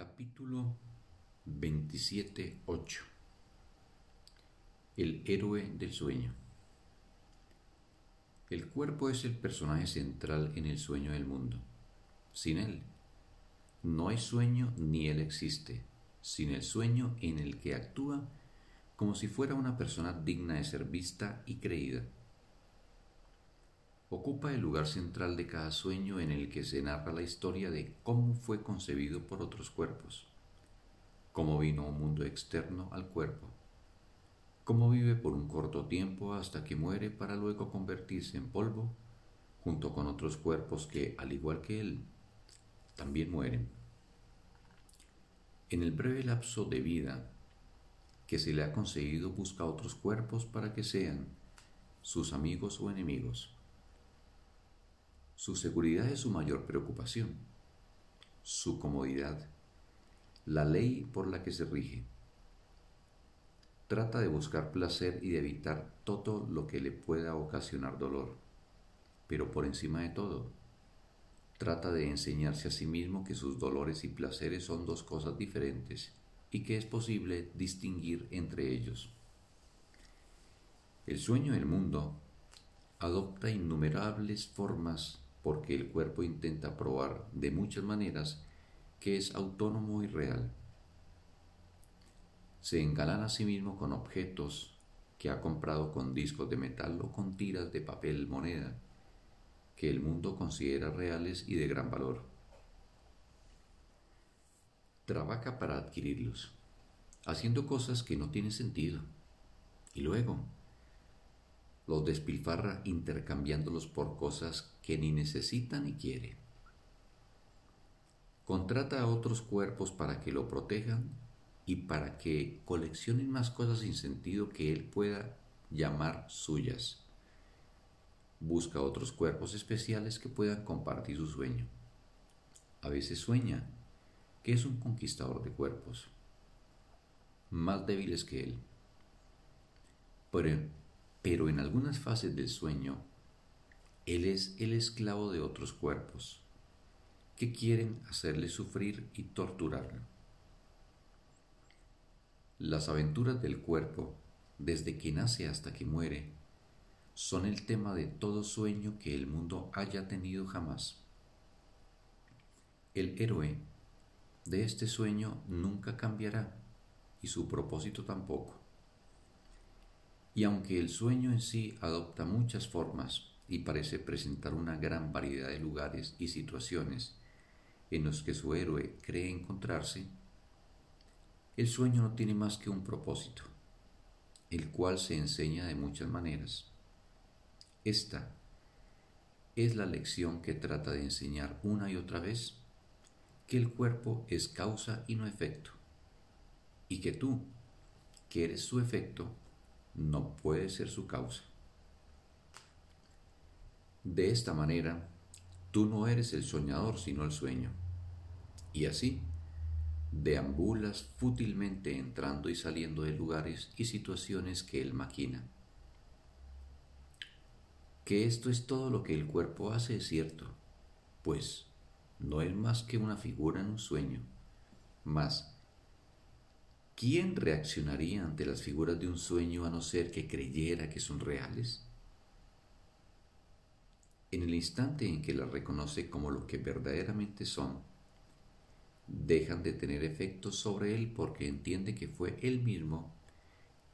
Capítulo 27.8 El héroe del sueño El cuerpo es el personaje central en el sueño del mundo. Sin él, no hay sueño ni él existe, sin el sueño en el que actúa como si fuera una persona digna de ser vista y creída. Ocupa el lugar central de cada sueño en el que se narra la historia de cómo fue concebido por otros cuerpos, cómo vino un mundo externo al cuerpo, cómo vive por un corto tiempo hasta que muere para luego convertirse en polvo junto con otros cuerpos que, al igual que él, también mueren. En el breve lapso de vida que se le ha conseguido busca otros cuerpos para que sean sus amigos o enemigos. Su seguridad es su mayor preocupación, su comodidad, la ley por la que se rige. Trata de buscar placer y de evitar todo lo que le pueda ocasionar dolor, pero por encima de todo, trata de enseñarse a sí mismo que sus dolores y placeres son dos cosas diferentes y que es posible distinguir entre ellos. El sueño del mundo adopta innumerables formas porque el cuerpo intenta probar de muchas maneras que es autónomo y real. Se engalana a sí mismo con objetos que ha comprado con discos de metal o con tiras de papel moneda que el mundo considera reales y de gran valor trabaja para adquirirlos, haciendo cosas que no tienen sentido, y luego los despilfarra intercambiándolos por cosas que ni necesita ni quiere. Contrata a otros cuerpos para que lo protejan y para que coleccionen más cosas sin sentido que él pueda llamar suyas. Busca otros cuerpos especiales que puedan compartir su sueño. A veces sueña que es un conquistador de cuerpos, más débiles que él. Pero, pero en algunas fases del sueño, él es el esclavo de otros cuerpos que quieren hacerle sufrir y torturarlo. Las aventuras del cuerpo, desde que nace hasta que muere, son el tema de todo sueño que el mundo haya tenido jamás. El héroe de este sueño nunca cambiará y su propósito tampoco. Y aunque el sueño en sí adopta muchas formas y parece presentar una gran variedad de lugares y situaciones en los que su héroe cree encontrarse, el sueño no tiene más que un propósito, el cual se enseña de muchas maneras. Esta es la lección que trata de enseñar una y otra vez que el cuerpo es causa y no efecto, y que tú, que eres su efecto, no puedes ser su causa. De esta manera, tú no eres el soñador sino el sueño, y así deambulas fútilmente entrando y saliendo de lugares y situaciones que él maquina. Que esto es todo lo que el cuerpo hace es cierto, pues no es más que una figura en un sueño. Mas, ¿quién reaccionaría ante las figuras de un sueño a no ser que creyera que son reales? En el instante en que las reconoce como lo que verdaderamente son, dejan de tener efectos sobre él porque entiende que fue él mismo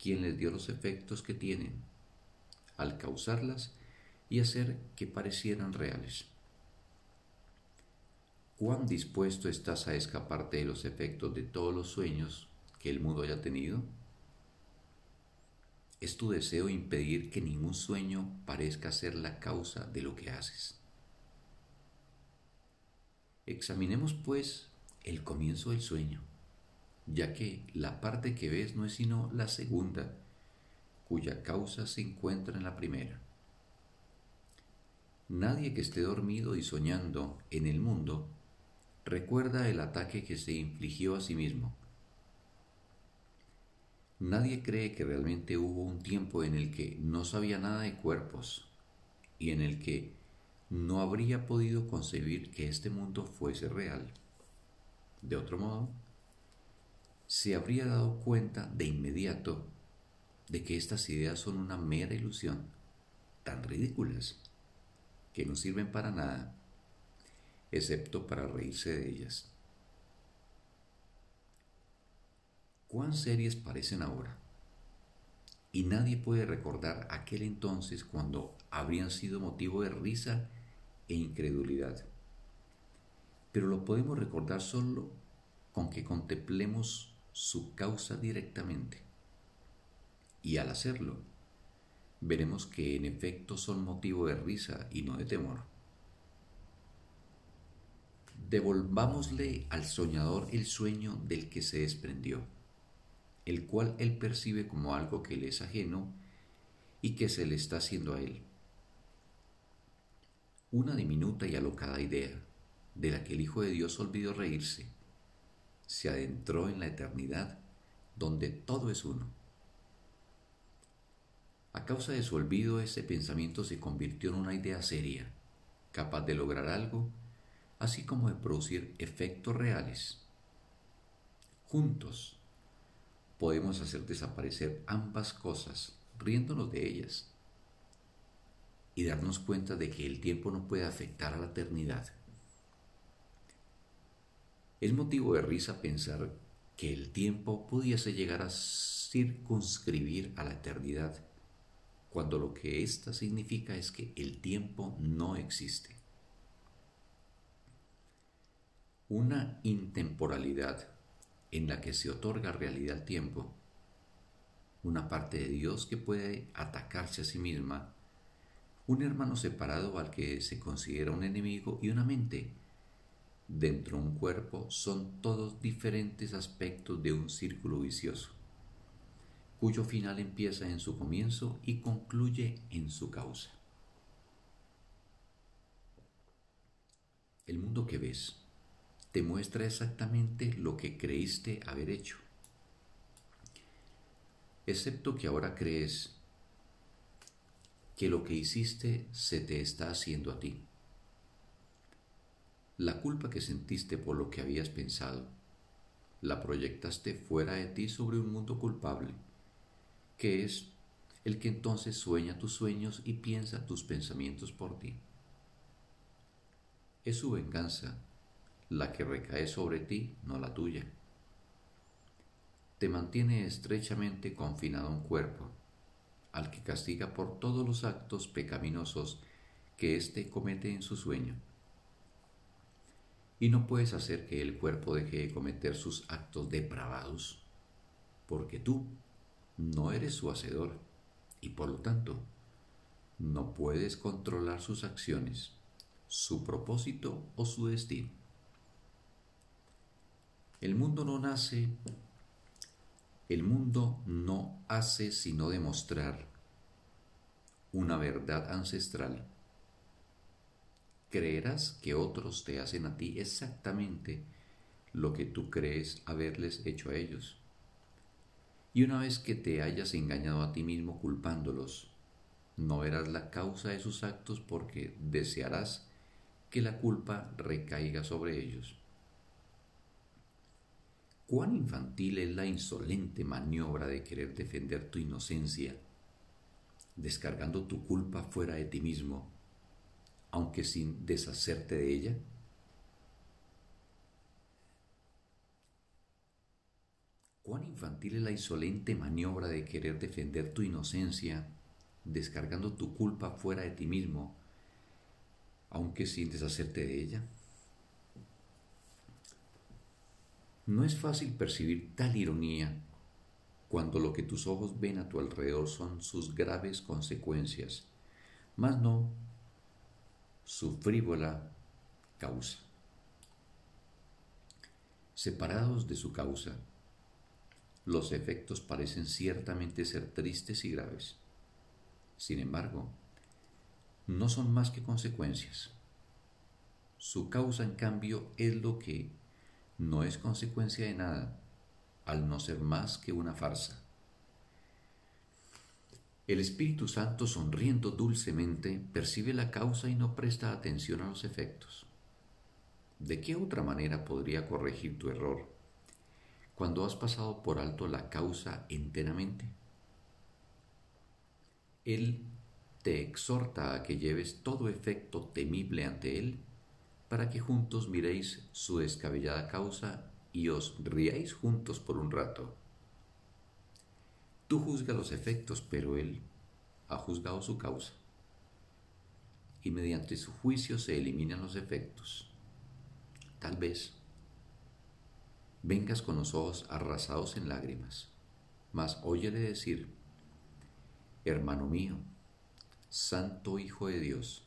quien les dio los efectos que tienen al causarlas y hacer que parecieran reales. ¿Cuán dispuesto estás a escaparte de los efectos de todos los sueños el mundo haya tenido? Es tu deseo impedir que ningún sueño parezca ser la causa de lo que haces. Examinemos pues el comienzo del sueño, ya que la parte que ves no es sino la segunda, cuya causa se encuentra en la primera. Nadie que esté dormido y soñando en el mundo recuerda el ataque que se infligió a sí mismo. Nadie cree que realmente hubo un tiempo en el que no sabía nada de cuerpos y en el que no habría podido concebir que este mundo fuese real. De otro modo, se habría dado cuenta de inmediato de que estas ideas son una mera ilusión, tan ridículas, que no sirven para nada, excepto para reírse de ellas. ¿Cuán serias parecen ahora? Y nadie puede recordar aquel entonces cuando habrían sido motivo de risa e incredulidad. Pero lo podemos recordar solo con que contemplemos su causa directamente. Y al hacerlo, veremos que en efecto son motivo de risa y no de temor. Devolvámosle al soñador el sueño del que se desprendió, el cual él percibe como algo que le es ajeno y que se le está haciendo a él. Una diminuta y alocada idea, de la que el Hijo de Dios olvidó reírse, se adentró en la eternidad donde todo es uno. A causa de su olvido, ese pensamiento se convirtió en una idea seria, capaz de lograr algo, así como de producir efectos reales. Juntos podemos hacer desaparecer ambas cosas, riéndonos de ellas, y darnos cuenta de que el tiempo no puede afectar a la eternidad. Es motivo de risa pensar que el tiempo pudiese llegar a circunscribir a la eternidad, cuando lo que ésta significa es que el tiempo no existe. Una intemporalidad en la que se otorga realidad al tiempo, una parte de Dios que puede atacarse a sí misma, un hermano separado al que se considera un enemigo y una mente dentro de un cuerpo son todos diferentes aspectos de un círculo vicioso, cuyo final empieza en su comienzo y concluye en su causa. El mundo que ves te muestra exactamente lo que creíste haber hecho, excepto que ahora crees que lo que hiciste se te está haciendo a ti la culpa que sentiste por lo que habías pensado, la proyectaste fuera de ti sobre un mundo culpable, que es el que entonces sueña tus sueños y piensa tus pensamientos por ti. Es su venganza la que recae sobre ti, no la tuya. Te mantiene estrechamente confinado un cuerpo, al que castiga por todos los actos pecaminosos que éste comete en su sueño y no puedes hacer que el cuerpo deje de cometer sus actos depravados, porque tú no eres su hacedor y por lo tanto no puedes controlar sus acciones, su propósito o su destino. El mundo no nace, el mundo no hace sino demostrar una verdad ancestral creerás que otros te hacen a ti exactamente lo que tú crees haberles hecho a ellos. Y una vez que te hayas engañado a ti mismo culpándolos, no verás la causa de sus actos porque desearás que la culpa recaiga sobre ellos. Cuán infantil es la insolente maniobra de querer defender tu inocencia, descargando tu culpa fuera de ti mismo aunque sin deshacerte de ella? ¿Cuán infantil es la insolente maniobra de querer defender tu inocencia, descargando tu culpa fuera de ti mismo, aunque sin deshacerte de ella? No es fácil percibir tal ironía cuando lo que tus ojos ven a tu alrededor son sus graves consecuencias, mas no su frívola causa. Separados de su causa, los efectos parecen ciertamente ser tristes y graves. Sin embargo, no son más que consecuencias. Su causa, en cambio, es lo que no es consecuencia de nada, al no ser más que una farsa. El Espíritu Santo, sonriendo dulcemente, percibe la causa y no presta atención a los efectos. ¿De qué otra manera podría corregir tu error cuando has pasado por alto la causa enteramente? Él te exhorta a que lleves todo efecto temible ante Él, para que juntos miréis su descabellada causa y os riáis juntos por un rato. Tú juzgas los efectos, pero Él ha juzgado su causa. Y mediante su juicio se eliminan los efectos. Tal vez vengas con los ojos arrasados en lágrimas, mas óyele decir, hermano mío, Santo Hijo de Dios,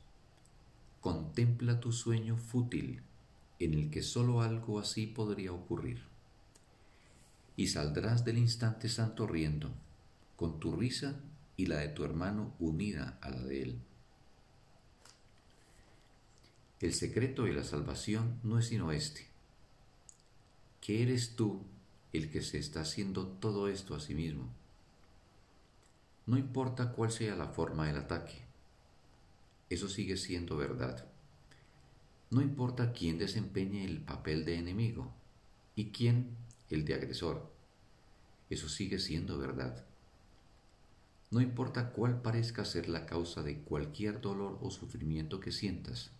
contempla tu sueño fútil en el que sólo algo así podría ocurrir. Y saldrás del instante santo riendo, con tu risa y la de tu hermano unida a la de él. El secreto de la salvación no es sino este, que eres tú el que se está haciendo todo esto a sí mismo. No importa cuál sea la forma del ataque, eso sigue siendo verdad. No importa quién desempeñe el papel de enemigo y quién el de agresor, eso sigue siendo verdad. No importa cuál parezca ser la causa de cualquier dolor o sufrimiento que sientas,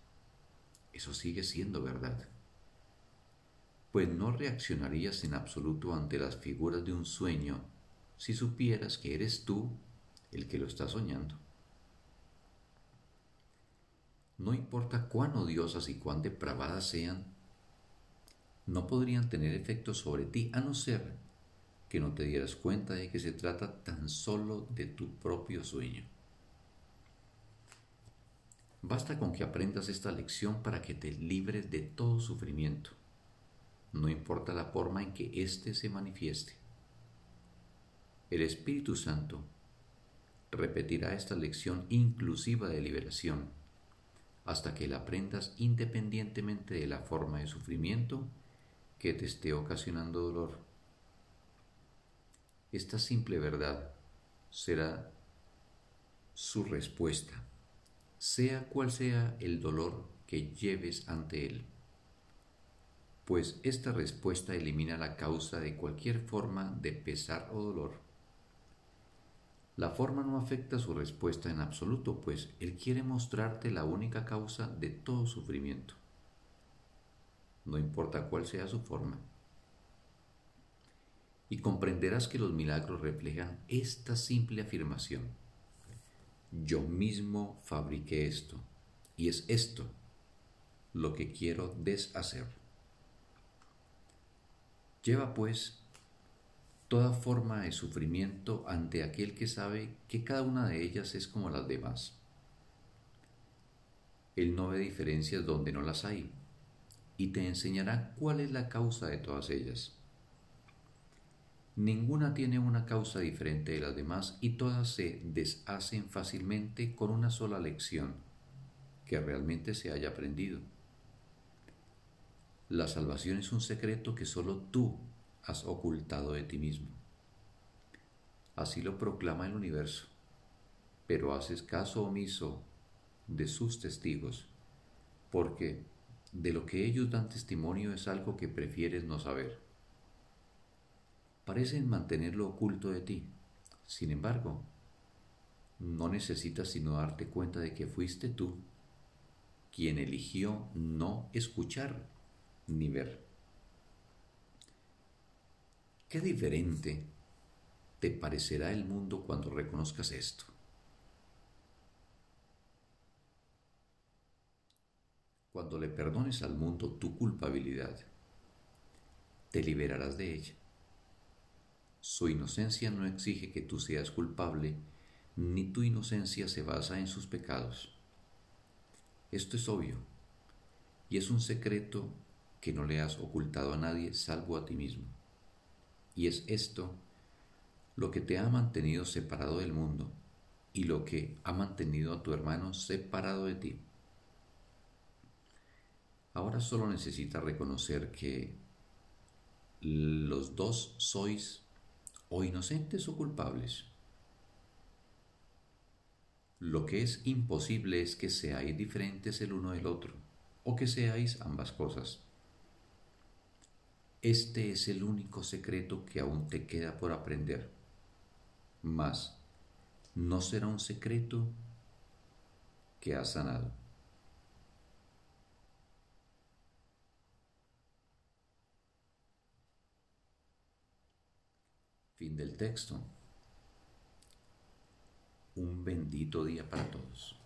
eso sigue siendo verdad. Pues no reaccionarías en absoluto ante las figuras de un sueño si supieras que eres tú el que lo está soñando. No importa cuán odiosas y cuán depravadas sean, no podrían tener efecto sobre ti a no ser que no te dieras cuenta de que se trata tan solo de tu propio sueño. Basta con que aprendas esta lección para que te libres de todo sufrimiento, no importa la forma en que éste se manifieste. El Espíritu Santo repetirá esta lección inclusiva de liberación hasta que la aprendas independientemente de la forma de sufrimiento que te esté ocasionando dolor. Esta simple verdad será su respuesta, sea cual sea el dolor que lleves ante él, pues esta respuesta elimina la causa de cualquier forma de pesar o dolor la forma no afecta su respuesta en absoluto, pues Él quiere mostrarte la única causa de todo sufrimiento, no importa cuál sea su forma. Y comprenderás que los milagros reflejan esta simple afirmación. Yo mismo fabriqué esto, y es esto lo que quiero deshacer. Lleva pues toda forma de sufrimiento ante aquel que sabe que cada una de ellas es como las demás. Él no ve diferencias donde no las hay y te enseñará cuál es la causa de todas ellas. Ninguna tiene una causa diferente de las demás y todas se deshacen fácilmente con una sola lección que realmente se haya aprendido. La salvación es un secreto que solo tú has ocultado de ti mismo. Así lo proclama el universo, pero haces caso omiso de sus testigos, porque de lo que ellos dan testimonio es algo que prefieres no saber. Parecen mantenerlo oculto de ti, sin embargo, no necesitas sino darte cuenta de que fuiste tú quien eligió no escuchar ni ver. Qué diferente te parecerá el mundo cuando reconozcas esto. Cuando le perdones al mundo tu culpabilidad, te liberarás de ella. Su inocencia no exige que tú seas culpable, ni tu inocencia se basa en sus pecados. Esto es obvio, y es un secreto que no le has ocultado a nadie salvo a ti mismo. Y es esto lo que te ha mantenido separado del mundo y lo que ha mantenido a tu hermano separado de ti. Ahora solo necesitas reconocer que los dos sois o inocentes o culpables. Lo que es imposible es que seáis diferentes el uno del otro, o que seáis ambas cosas. Este es el único secreto que aún te queda por aprender. Mas no será un secreto que has sanado. Fin del texto. Un bendito día para todos.